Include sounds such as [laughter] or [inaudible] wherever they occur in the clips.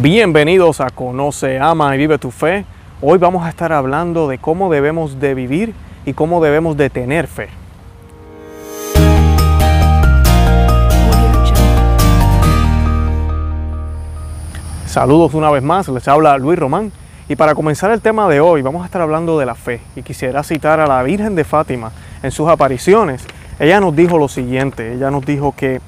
Bienvenidos a Conoce, Ama y Vive tu Fe. Hoy vamos a estar hablando de cómo debemos de vivir y cómo debemos de tener fe. Saludos una vez más, les habla Luis Román y para comenzar el tema de hoy vamos a estar hablando de la fe y quisiera citar a la Virgen de Fátima en sus apariciones. Ella nos dijo lo siguiente, ella nos dijo que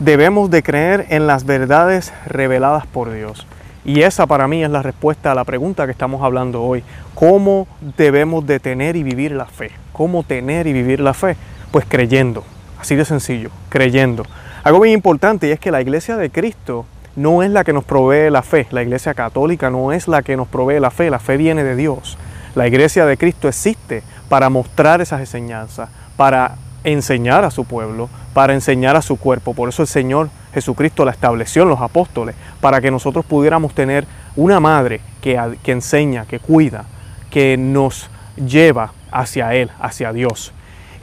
debemos de creer en las verdades reveladas por Dios. Y esa para mí es la respuesta a la pregunta que estamos hablando hoy. ¿Cómo debemos de tener y vivir la fe? ¿Cómo tener y vivir la fe? Pues creyendo, así de sencillo, creyendo. Algo muy importante y es que la iglesia de Cristo no es la que nos provee la fe. La iglesia católica no es la que nos provee la fe. La fe viene de Dios. La iglesia de Cristo existe para mostrar esas enseñanzas, para enseñar a su pueblo, para enseñar a su cuerpo. Por eso el Señor Jesucristo la estableció en los apóstoles, para que nosotros pudiéramos tener una madre que, enseña, que cuida, que nos lleva hacia Él, hacia Dios.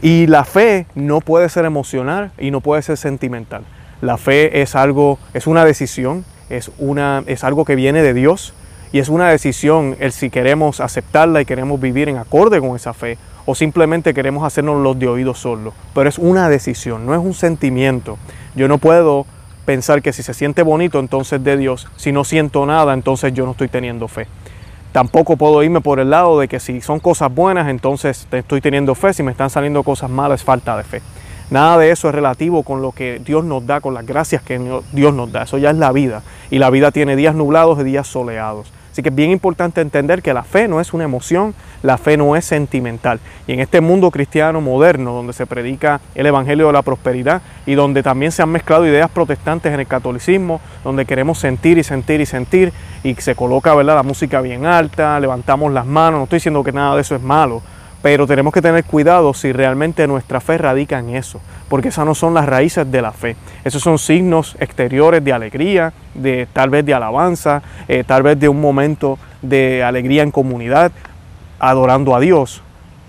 Y la fe no puede ser emocional y no puede ser sentimental. La fe es algo, es una decisión, es, una, es algo que viene de Dios y es una decisión el si queremos aceptarla y queremos vivir en acorde con esa fe o simplemente queremos hacernos los de oídos solo. Pero es una decisión, no es un sentimiento. Yo no puedo pensar que si se siente bonito entonces de Dios, si no siento nada entonces yo no estoy teniendo fe. Tampoco puedo irme por el lado de que si son cosas buenas entonces estoy teniendo fe, si me están saliendo cosas malas falta de fe. Nada de eso es relativo con lo que Dios nos da, con las gracias que Dios nos da. Eso ya es la vida. Y la vida tiene días nublados y días soleados. Así que es bien importante entender que la fe no es una emoción, la fe no es sentimental. Y en este mundo cristiano moderno, donde se predica el Evangelio de la Prosperidad y donde también se han mezclado ideas protestantes en el catolicismo, donde queremos sentir y sentir y sentir y se coloca ¿verdad? la música bien alta, levantamos las manos, no estoy diciendo que nada de eso es malo, pero tenemos que tener cuidado si realmente nuestra fe radica en eso, porque esas no son las raíces de la fe. Esos son signos exteriores de alegría, de tal vez de alabanza, eh, tal vez de un momento de alegría en comunidad, adorando a Dios,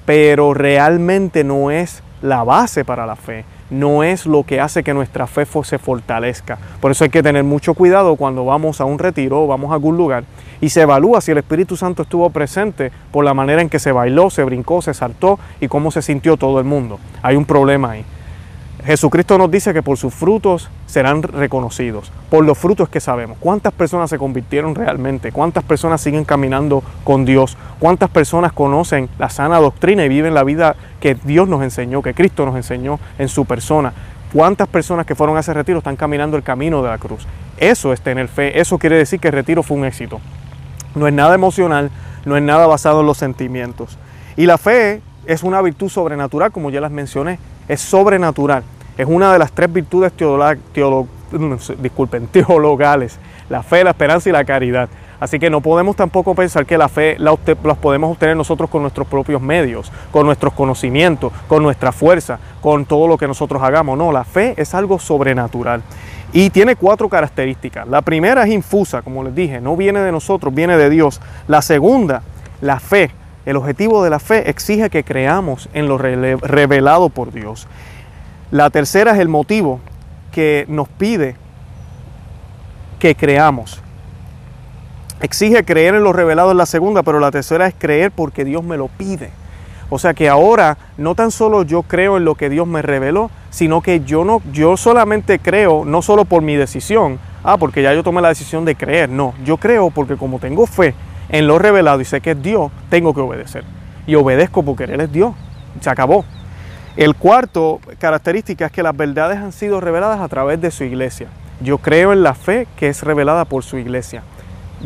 pero realmente no es la base para la fe, no es lo que hace que nuestra fe se fortalezca. Por eso hay que tener mucho cuidado cuando vamos a un retiro o vamos a algún lugar y se evalúa si el Espíritu Santo estuvo presente por la manera en que se bailó, se brincó, se saltó y cómo se sintió todo el mundo. Hay un problema ahí. Jesucristo nos dice que por sus frutos serán reconocidos, por los frutos que sabemos. ¿Cuántas personas se convirtieron realmente? ¿Cuántas personas siguen caminando con Dios? ¿Cuántas personas conocen la sana doctrina y viven la vida que Dios nos enseñó, que Cristo nos enseñó en su persona? ¿Cuántas personas que fueron a ese retiro están caminando el camino de la cruz? Eso es tener fe, eso quiere decir que el retiro fue un éxito. No es nada emocional, no es nada basado en los sentimientos. Y la fe es una virtud sobrenatural, como ya las mencioné, es sobrenatural. Es una de las tres virtudes disculpen, [laughs] teologales, la fe, la esperanza y la caridad. Así que no podemos tampoco pensar que la fe la, podemos obtener nosotros con nuestros propios medios, con nuestros conocimientos, con nuestra fuerza, con todo lo que nosotros hagamos. No, la fe es algo sobrenatural. Y tiene cuatro características. La primera es infusa, como les dije, no viene de nosotros, viene de Dios. La segunda, la fe. El objetivo de la fe exige que creamos en lo revelado por Dios. La tercera es el motivo que nos pide que creamos. Exige creer en lo revelado en la segunda, pero la tercera es creer porque Dios me lo pide. O sea que ahora no tan solo yo creo en lo que Dios me reveló, sino que yo no yo solamente creo no solo por mi decisión, ah, porque ya yo tomé la decisión de creer, no, yo creo porque como tengo fe en lo revelado y sé que es Dios, tengo que obedecer. Y obedezco porque Él es Dios. Se acabó. El cuarto característica es que las verdades han sido reveladas a través de su iglesia. Yo creo en la fe que es revelada por su iglesia.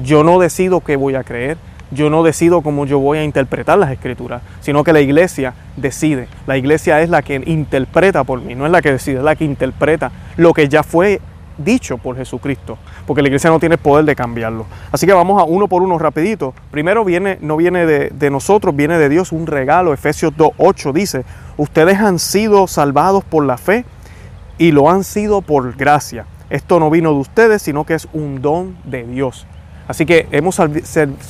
Yo no decido qué voy a creer, yo no decido cómo yo voy a interpretar las escrituras, sino que la iglesia decide. La iglesia es la que interpreta por mí, no es la que decide, es la que interpreta lo que ya fue dicho por Jesucristo, porque la iglesia no tiene poder de cambiarlo. Así que vamos a uno por uno rapidito. Primero viene, no viene de, de nosotros, viene de Dios un regalo. Efesios 2.8 dice, ustedes han sido salvados por la fe y lo han sido por gracia. Esto no vino de ustedes, sino que es un don de Dios. Así que hemos,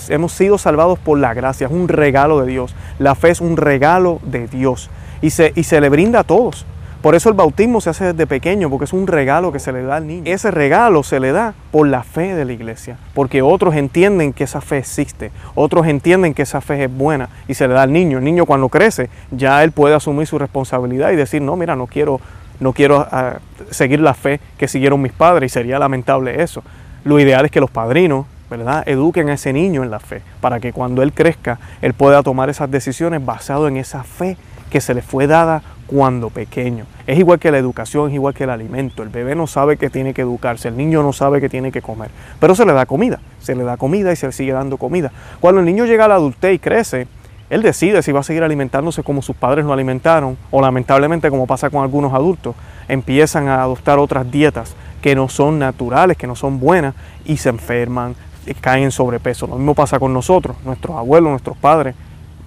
hemos sido salvados por la gracia, es un regalo de Dios. La fe es un regalo de Dios y se, y se le brinda a todos. Por eso el bautismo se hace desde pequeño, porque es un regalo que se le da al niño. Ese regalo se le da por la fe de la iglesia, porque otros entienden que esa fe existe, otros entienden que esa fe es buena y se le da al niño. El niño cuando crece, ya él puede asumir su responsabilidad y decir, no, mira, no quiero, no quiero ah, seguir la fe que siguieron mis padres y sería lamentable eso. Lo ideal es que los padrinos ¿verdad? Eduquen a ese niño en la fe, para que cuando él crezca, él pueda tomar esas decisiones basado en esa fe que se le fue dada cuando pequeño. Es igual que la educación, es igual que el alimento. El bebé no sabe que tiene que educarse, el niño no sabe que tiene que comer, pero se le da comida, se le da comida y se le sigue dando comida. Cuando el niño llega a la adultez y crece, él decide si va a seguir alimentándose como sus padres lo alimentaron o lamentablemente como pasa con algunos adultos, empiezan a adoptar otras dietas que no son naturales, que no son buenas y se enferman, caen en sobrepeso. Lo mismo pasa con nosotros, nuestros abuelos, nuestros padres.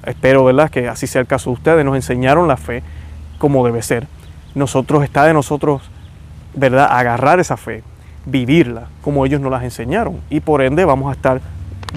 Espero, ¿verdad?, que así sea el caso de ustedes. Nos enseñaron la fe como debe ser. Nosotros está de nosotros, ¿verdad?, agarrar esa fe, vivirla como ellos nos las enseñaron. Y por ende vamos a estar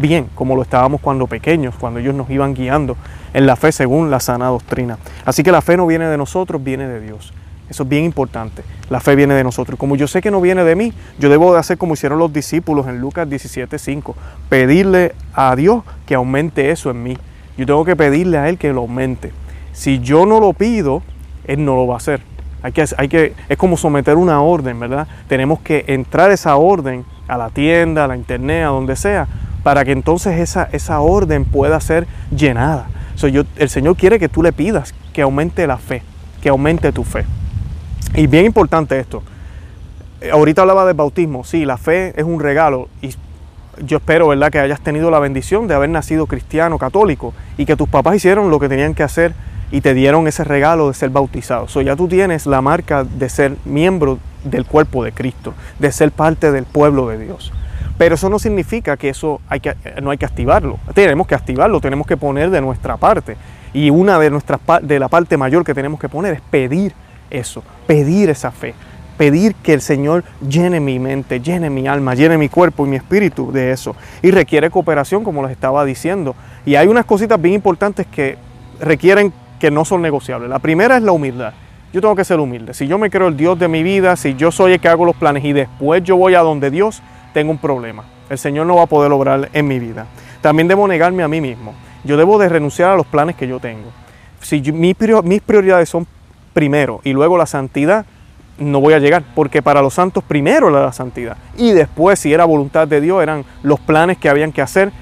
bien, como lo estábamos cuando pequeños, cuando ellos nos iban guiando en la fe según la sana doctrina. Así que la fe no viene de nosotros, viene de Dios. Eso es bien importante. La fe viene de nosotros. Como yo sé que no viene de mí, yo debo de hacer como hicieron los discípulos en Lucas 17:5. Pedirle a Dios que aumente eso en mí. Yo tengo que pedirle a Él que lo aumente. Si yo no lo pido, Él no lo va a hacer. Hay que, hay que, es como someter una orden, ¿verdad? Tenemos que entrar esa orden a la tienda, a la internet, a donde sea, para que entonces esa, esa orden pueda ser llenada. yo, el Señor quiere que tú le pidas que aumente la fe, que aumente tu fe. Y bien importante esto. Eh, ahorita hablaba del bautismo. Sí, la fe es un regalo yo espero, ¿verdad?, que hayas tenido la bendición de haber nacido cristiano, católico y que tus papás hicieron lo que tenían que hacer y te dieron ese regalo de ser bautizado. O ya tú tienes la marca de ser miembro del cuerpo de Cristo, de ser parte del pueblo de Dios. Pero eso no significa que eso hay que, no hay que activarlo. Tenemos que activarlo, tenemos que poner de nuestra parte. Y una de nuestras de la parte mayor que tenemos que poner es pedir eso, pedir esa fe, pedir que el Señor llene mi mente, llene mi alma, llene mi cuerpo y mi espíritu de eso. Y requiere cooperación, como les estaba diciendo. Y hay unas cositas bien importantes que requieren que no son negociables. La primera es la humildad. Yo tengo que ser humilde. Si yo me creo el Dios de mi vida, si yo soy el que hago los planes y después yo voy a donde Dios, tengo un problema. El Señor no va a poder lograr en mi vida. También debo negarme a mí mismo. Yo debo de renunciar a los planes que yo tengo. Si mis prioridades son primero y luego la santidad, no voy a llegar, porque para los santos primero era la santidad y después si era voluntad de Dios eran los planes que habían que hacer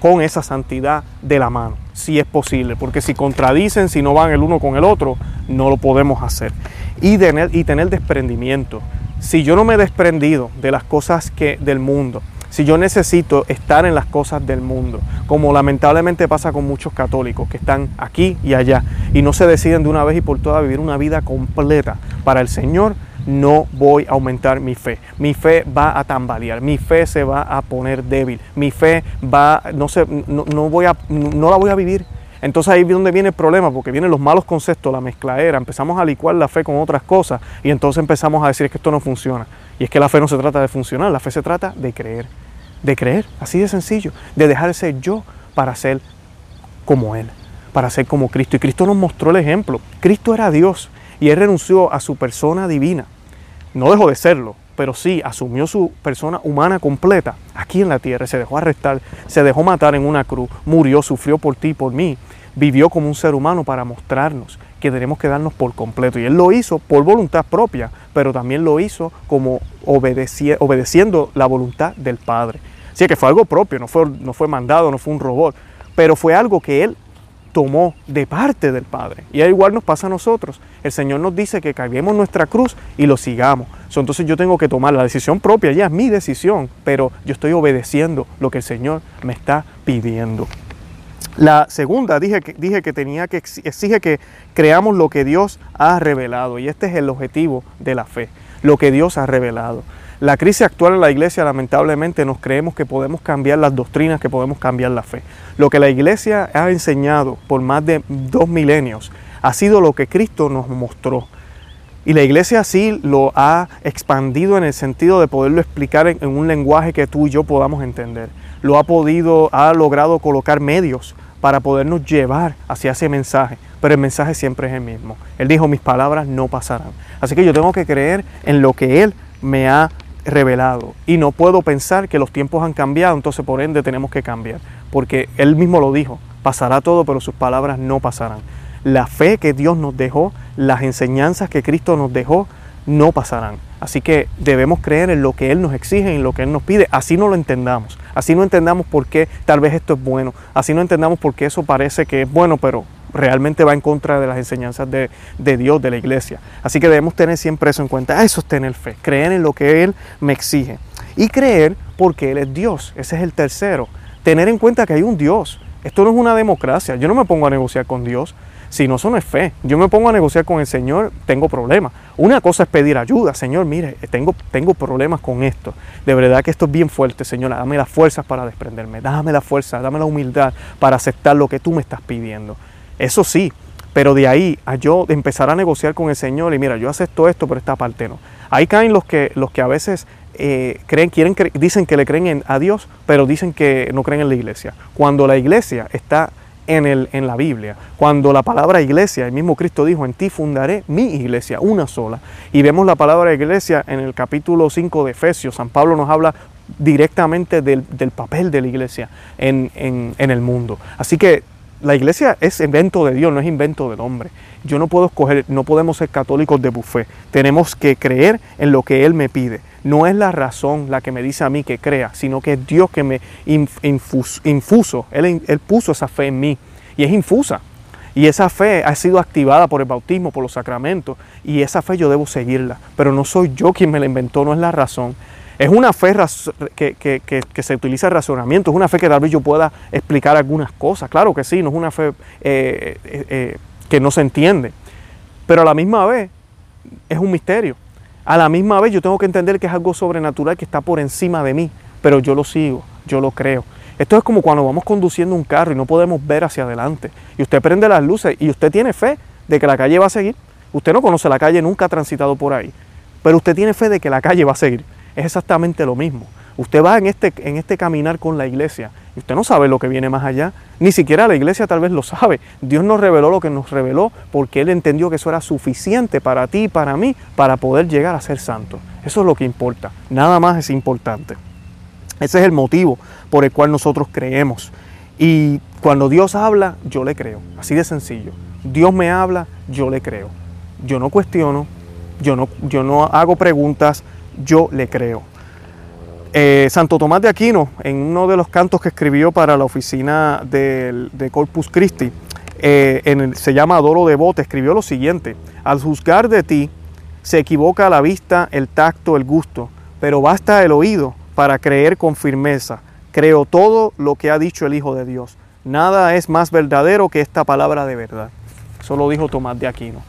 con esa santidad de la mano, si es posible, porque si contradicen, si no van el uno con el otro, no lo podemos hacer. Y tener, y tener desprendimiento. Si yo no me he desprendido de las cosas que del mundo, si yo necesito estar en las cosas del mundo, como lamentablemente pasa con muchos católicos que están aquí y allá y no se deciden de una vez y por todas vivir una vida completa para el Señor, no voy a aumentar mi fe. Mi fe va a tambalear, mi fe se va a poner débil, mi fe va, no, sé, no, voy a, no la voy a vivir. Entonces ahí es donde viene el problema, porque vienen los malos conceptos, la mezcladera, empezamos a licuar la fe con otras cosas y entonces empezamos a decir que esto no funciona. Y es que la fe no se trata de funcionar, la fe se trata de creer de creer, así de sencillo, de dejar de ser yo para ser como Él, para ser como Cristo. Y Cristo nos mostró el ejemplo. Cristo era Dios y Él renunció a su persona divina. No dejó de serlo, pero sí asumió su persona humana completa aquí en la tierra. Se dejó arrestar, se dejó matar en una cruz, murió, sufrió por ti y por mí. Vivió como un ser humano para mostrarnos que tenemos que darnos por completo. Y Él lo hizo por voluntad propia, pero también lo hizo como obedeciendo la voluntad del Padre. Sí, que fue algo propio, no fue, no fue mandado, no fue un robot, pero fue algo que Él tomó de parte del Padre. Y igual nos pasa a nosotros. El Señor nos dice que carguemos nuestra cruz y lo sigamos. entonces yo tengo que tomar la decisión propia, ya es mi decisión, pero yo estoy obedeciendo lo que el Señor me está pidiendo. La segunda dije que, dije que tenía que exige que creamos lo que Dios ha revelado y este es el objetivo de la fe, lo que Dios ha revelado. La crisis actual en la iglesia, lamentablemente, nos creemos que podemos cambiar las doctrinas, que podemos cambiar la fe. Lo que la iglesia ha enseñado por más de dos milenios ha sido lo que Cristo nos mostró. Y la iglesia así lo ha expandido en el sentido de poderlo explicar en, un lenguaje que tú y yo podamos entender. Lo ha podido, ha logrado colocar medios para podernos llevar hacia ese mensaje, pero el mensaje siempre es el mismo. Él dijo, mis palabras no pasarán. Así que yo tengo que creer en lo que Él me ha revelado. Y no puedo pensar que los tiempos han cambiado, entonces por ende tenemos que cambiar, porque Él mismo lo dijo, pasará todo, pero sus palabras no pasarán. La fe que Dios nos dejó, las enseñanzas que Cristo nos dejó, no pasarán. Así que debemos creer en lo que Él nos exige, en lo que Él nos pide, así no lo entendamos, así no entendamos por qué tal vez esto es bueno, así no entendamos por qué eso parece que es bueno, pero realmente va en contra de las enseñanzas de, Dios, de la iglesia. Así que debemos tener siempre eso en cuenta. Eso es tener fe, creer en lo que Él me exige. Y creer porque Él es Dios. Ese es el tercero. Tener en cuenta que hay un Dios. Esto no es una democracia. Yo no me pongo a negociar con Dios. Si no, eso no es fe. Yo me pongo a negociar con el Señor, tengo problemas. Una cosa es pedir ayuda. Señor, mire, tengo, tengo problemas con esto. De verdad que esto es bien fuerte, Señor. Dame las fuerzas para desprenderme. Dame la fuerza, dame la humildad para aceptar lo que tú me estás pidiendo. Eso sí, pero de ahí a yo empezar a negociar con el Señor y mira, yo acepto esto, pero esta parte no. Ahí caen los que, los que a veces eh, creen, quieren, dicen que le creen a Dios, pero dicen que no creen en la iglesia. Cuando la iglesia está en, el, en la Biblia, cuando la palabra iglesia, el mismo Cristo dijo, en ti fundaré mi iglesia, una sola. Y vemos la palabra iglesia en el capítulo 5 de Efesios. San Pablo nos habla directamente del, papel de la iglesia en, en el mundo. Así que la iglesia es invento de Dios, no es invento del hombre. Yo no puedo escoger, no podemos ser católicos de buffet. Tenemos que creer en lo que Él me pide. No es la razón la que me dice a mí que crea, sino que es Dios que me infuso. Él, él puso esa fe en mí y es infusa. Y esa fe ha sido activada por el bautismo, por los sacramentos. Y esa fe yo debo seguirla. Pero no soy yo quien me la inventó, no es la razón. Es una fe que, se utiliza el razonamiento, es una fe que tal vez yo pueda explicar algunas cosas. Claro que sí, no es una fe eh, eh, eh, que no se entiende. Pero a la misma vez es un misterio. A la misma vez yo tengo que entender que es algo sobrenatural que está por encima de mí, pero yo lo sigo, yo lo creo. Esto es como cuando vamos conduciendo un carro y no podemos ver hacia adelante. Y usted prende las luces y usted tiene fe de que la calle va a seguir. Usted no conoce la calle, nunca ha transitado por ahí. Pero usted tiene fe de que la calle va a seguir es exactamente lo mismo. Usted va en este, en este caminar con la iglesia y usted no sabe lo que viene más allá. Ni siquiera la iglesia tal vez lo sabe. Dios nos reveló lo que nos reveló porque Él entendió que eso era suficiente para ti y para mí para poder llegar a ser santo. Eso es lo que importa. Nada más es importante. Ese es el motivo por el cual nosotros creemos. Y cuando Dios habla, yo le creo. Así de sencillo. Dios me habla, yo le creo. Yo no cuestiono, yo no, yo no hago preguntas, yo le creo. Eh, Santo Tomás de Aquino, en uno de los cantos que escribió para la oficina de, Corpus Christi, eh, en se llama Adoro Devote, escribió lo siguiente, al juzgar de ti se equivoca la vista, el tacto, el gusto, pero basta el oído para creer con firmeza. Creo todo lo que ha dicho el Hijo de Dios. Nada es más verdadero que esta palabra de verdad. Eso lo dijo Tomás de Aquino.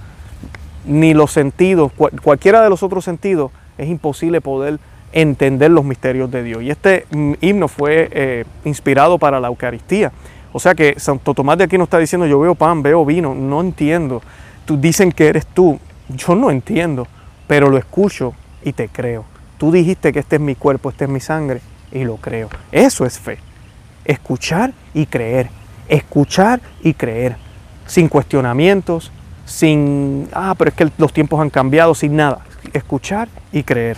Ni los sentidos, cualquiera de los otros sentidos es imposible poder entender los misterios de Dios. Y este mm, himno fue eh, inspirado para la Eucaristía. O sea que Santo Tomás de aquí está diciendo, yo veo pan, veo vino, no entiendo. Tú dicen que eres tú, yo no entiendo, pero lo escucho y te creo. Tú dijiste que este es mi cuerpo, este es mi sangre y lo creo. Eso es fe. Escuchar y creer. Escuchar y creer. Sin cuestionamientos, sin, ah, pero es que los tiempos han cambiado, sin nada escuchar y creer.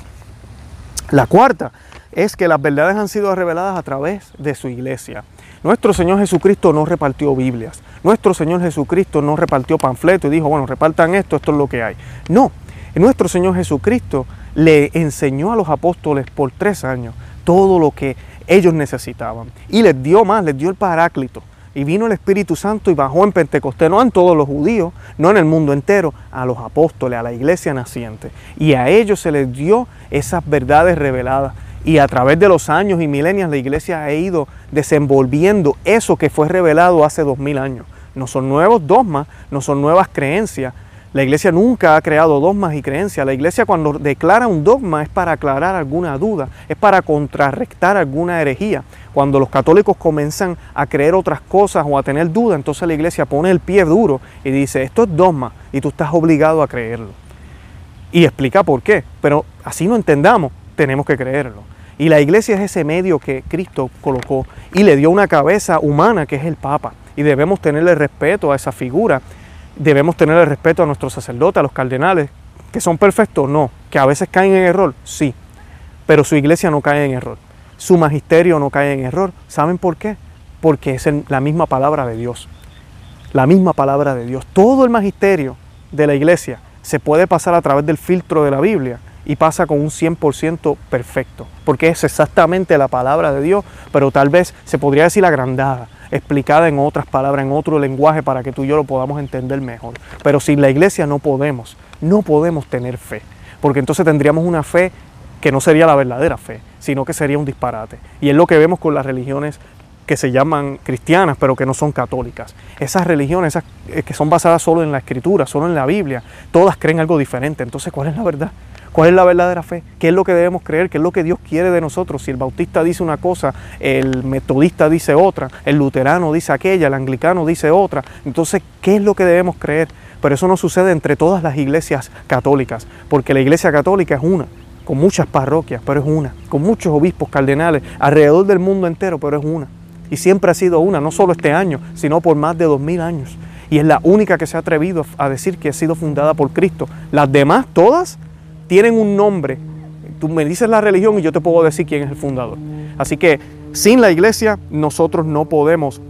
La cuarta es que las verdades han sido reveladas a través de su iglesia. Nuestro Señor Jesucristo no repartió Biblias. Nuestro Señor Jesucristo no repartió panfletos y dijo, bueno, repartan esto, esto es lo que hay. No, nuestro Señor Jesucristo le enseñó a los apóstoles por tres años todo lo que ellos necesitaban. Y les dio más, les dio el paráclito y vino el Espíritu Santo y bajó en Pentecostés, no en todos los judíos, no en el mundo entero, a los apóstoles, a la iglesia naciente. Y a ellos se les dio esas verdades reveladas. Y a través de los años y milenios la iglesia ha ido desenvolviendo eso que fue revelado hace dos mil años. No son nuevos dogmas, no son nuevas creencias, la iglesia nunca ha creado dogmas y creencias. La iglesia cuando declara un dogma es para aclarar alguna duda, es para contrarrestar alguna herejía. Cuando los católicos comienzan a creer otras cosas o a tener dudas, entonces la iglesia pone el pie duro y dice, esto es dogma y tú estás obligado a creerlo. Y explica por qué, pero así no entendamos, tenemos que creerlo. Y la iglesia es ese medio que Cristo colocó y le dio una cabeza humana que es el Papa. Y debemos tenerle respeto a esa figura Debemos tener el respeto a nuestros sacerdotes, a los cardenales, que son perfectos, no, que a veces caen en error, sí, pero su iglesia no cae en error, su magisterio no cae en error. ¿Saben por qué? Porque es la misma palabra de Dios, la misma palabra de Dios. Todo el magisterio de la iglesia se puede pasar a través del filtro de la Biblia y pasa con un 100% perfecto, porque es exactamente la palabra de Dios, pero tal vez se podría decir agrandada, explicada en otras palabras, en otro lenguaje, para que tú y yo lo podamos entender mejor. Pero sin la iglesia no podemos, no podemos tener fe, porque entonces tendríamos una fe que no sería la verdadera fe, sino que sería un disparate. Y es lo que vemos con las religiones que se llaman cristianas, pero que no son católicas. Esas religiones esas eh, que son basadas solo en la escritura, solo en la Biblia, todas creen algo diferente. Entonces, ¿cuál es la verdad? ¿Cuál es la verdadera fe? ¿Qué es lo que debemos creer? ¿Qué es lo que Dios quiere de nosotros? Si el bautista dice una cosa, el metodista dice otra, el luterano dice aquella, el anglicano dice otra. Entonces, ¿qué es lo que debemos creer? Pero eso no sucede entre todas las iglesias católicas, porque la iglesia católica es una, con muchas parroquias, pero es una, con muchos obispos cardenales alrededor del mundo entero, pero es una. Y siempre ha sido una, no solo este año, sino por más de dos mil años. Y es la única que se ha atrevido a decir que ha sido fundada por Cristo. Las demás, todas, tienen un nombre. Tú me dices la religión y yo te puedo decir quién es el fundador. Así que sin la iglesia nosotros no podemos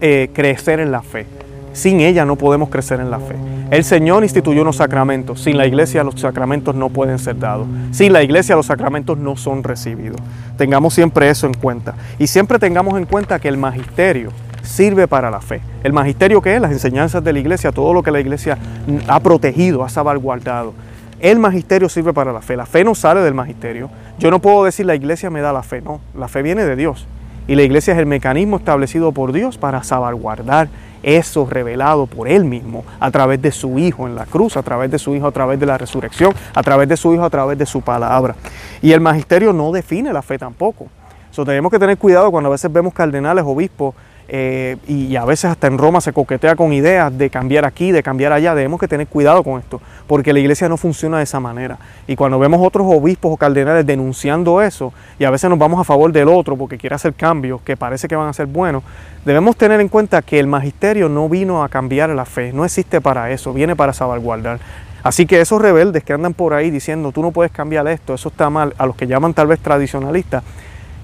eh, crecer en la fe. Sin ella no podemos crecer en la fe. El Señor instituyó unos sacramentos. Sin la iglesia los sacramentos no pueden ser dados. Sin la iglesia los sacramentos no son recibidos. Tengamos siempre eso en cuenta. Y siempre tengamos en cuenta que el magisterio sirve para la fe. El magisterio que es las enseñanzas de la iglesia, todo lo que la iglesia ha protegido, ha salvaguardado. El magisterio sirve para la fe. La fe no sale del magisterio. Yo no puedo decir la iglesia me da la fe. No, la fe viene de Dios. Y la iglesia es el mecanismo establecido por Dios para salvaguardar eso revelado por Él mismo a través de su Hijo en la cruz, a través de su Hijo, a través de la resurrección, a través de su Hijo, a través de su palabra. Y el magisterio no define la fe tampoco. So, tenemos que tener cuidado cuando a veces vemos cardenales, obispos eh, y, a veces hasta en Roma se coquetea con ideas de cambiar aquí, de cambiar allá. Debemos que tener cuidado con esto, porque la iglesia no funciona de esa manera. Y cuando vemos otros obispos o cardenales denunciando eso, y a veces nos vamos a favor del otro porque quiere hacer cambios que parece que van a ser buenos, debemos tener en cuenta que el magisterio no vino a cambiar la fe, no existe para eso, viene para salvaguardar. Así que esos rebeldes que andan por ahí diciendo tú no puedes cambiar esto, eso está mal, a los que llaman tal vez tradicionalistas,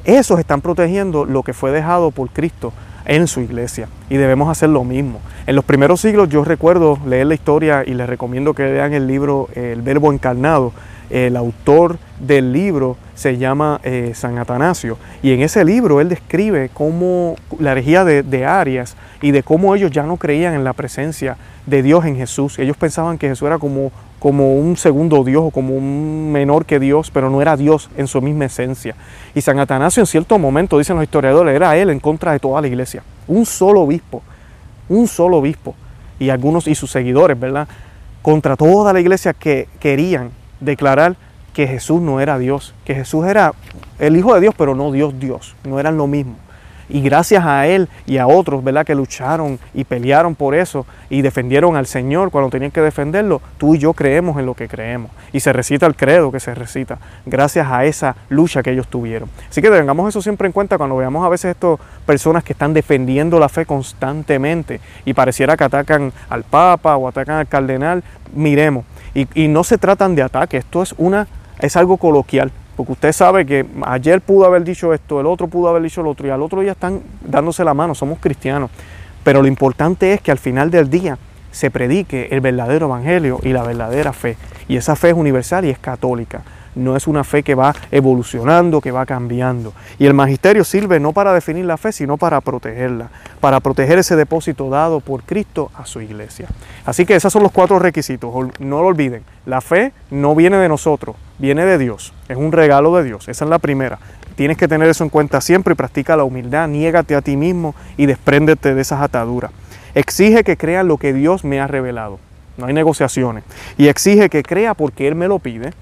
esos están protegiendo lo que fue dejado por Cristo en su iglesia y debemos hacer lo mismo. En los primeros siglos yo recuerdo leer la historia y les recomiendo que lean el libro El Verbo Encarnado. El autor del libro se llama eh, San Atanasio y en ese libro él describe cómo la herejía de, de Arias y de cómo ellos ya no creían en la presencia de Dios en Jesús. Ellos pensaban que Jesús era como como un segundo Dios o como un menor que Dios, pero no era Dios en su misma esencia. Y San Atanasio en cierto momento, dicen los historiadores, era él en contra de toda la iglesia. Un solo obispo, un solo obispo. Y algunos y sus seguidores, ¿verdad? Contra toda la iglesia que querían declarar que Jesús no era Dios, que Jesús era el Hijo de Dios, pero no Dios Dios, no eran lo mismo. Y gracias a él y a otros, ¿verdad? Que lucharon y pelearon por eso y defendieron al Señor cuando tenían que defenderlo, tú y yo creemos en lo que creemos. Y se recita el credo que se recita, gracias a esa lucha que ellos tuvieron. Así que tengamos eso siempre en cuenta cuando veamos a veces estas personas que están defendiendo la fe constantemente y pareciera que atacan al Papa o atacan al cardenal, miremos. Y, no se tratan de ataque, esto es una es algo coloquial. Porque usted sabe que ayer pudo haber dicho esto, el otro pudo haber dicho lo otro y al otro día están dándose la mano, somos cristianos. Pero lo importante es que al final del día se predique el verdadero evangelio y la verdadera fe. Y esa fe es universal y es católica no es una fe que va evolucionando, que va cambiando. Y el magisterio sirve no para definir la fe, sino para protegerla, para proteger ese depósito dado por Cristo a su iglesia. Así que esos son los cuatro requisitos, no lo olviden. La fe no viene de nosotros, viene de Dios, es un regalo de Dios, esa es la primera. Tienes que tener eso en cuenta siempre y practica la humildad, niégate a ti mismo y despréndete de esas ataduras. Exige que crean lo que Dios me ha revelado. No hay negociaciones. Y exige que crea porque Él me lo pide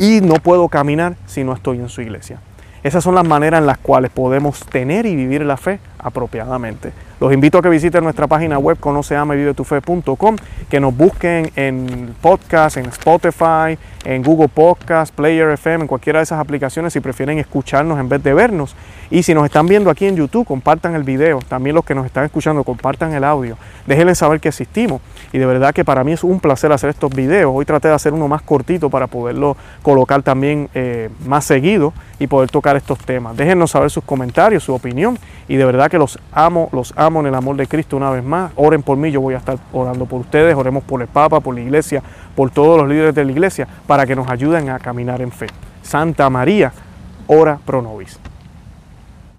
y no puedo caminar si no estoy en su iglesia. Esas son las maneras en las cuales podemos tener y vivir la fe apropiadamente. Los invito a que visiten nuestra página web conoceamevivetufe.com, que nos busquen en podcast, en Spotify, en Google Podcast, Player FM, en cualquiera de esas aplicaciones si prefieren escucharnos en vez de vernos. Y si nos están viendo aquí en YouTube, compartan el video. También los que nos están escuchando, compartan el audio. Déjenles saber que existimos. Y de verdad que para mí es un placer hacer estos videos. Hoy traté de hacer uno más cortito para poderlo colocar también eh, más seguido y poder tocar estos temas. Déjenos saber sus comentarios, su opinión. Y de verdad que los amo, los amo en el amor de Cristo una vez más. Oren por mí, yo voy a estar orando por ustedes. Oremos por el Papa, por la iglesia, por todos los líderes de la iglesia, para que nos ayuden a caminar en fe. Santa María, ora pro nobis.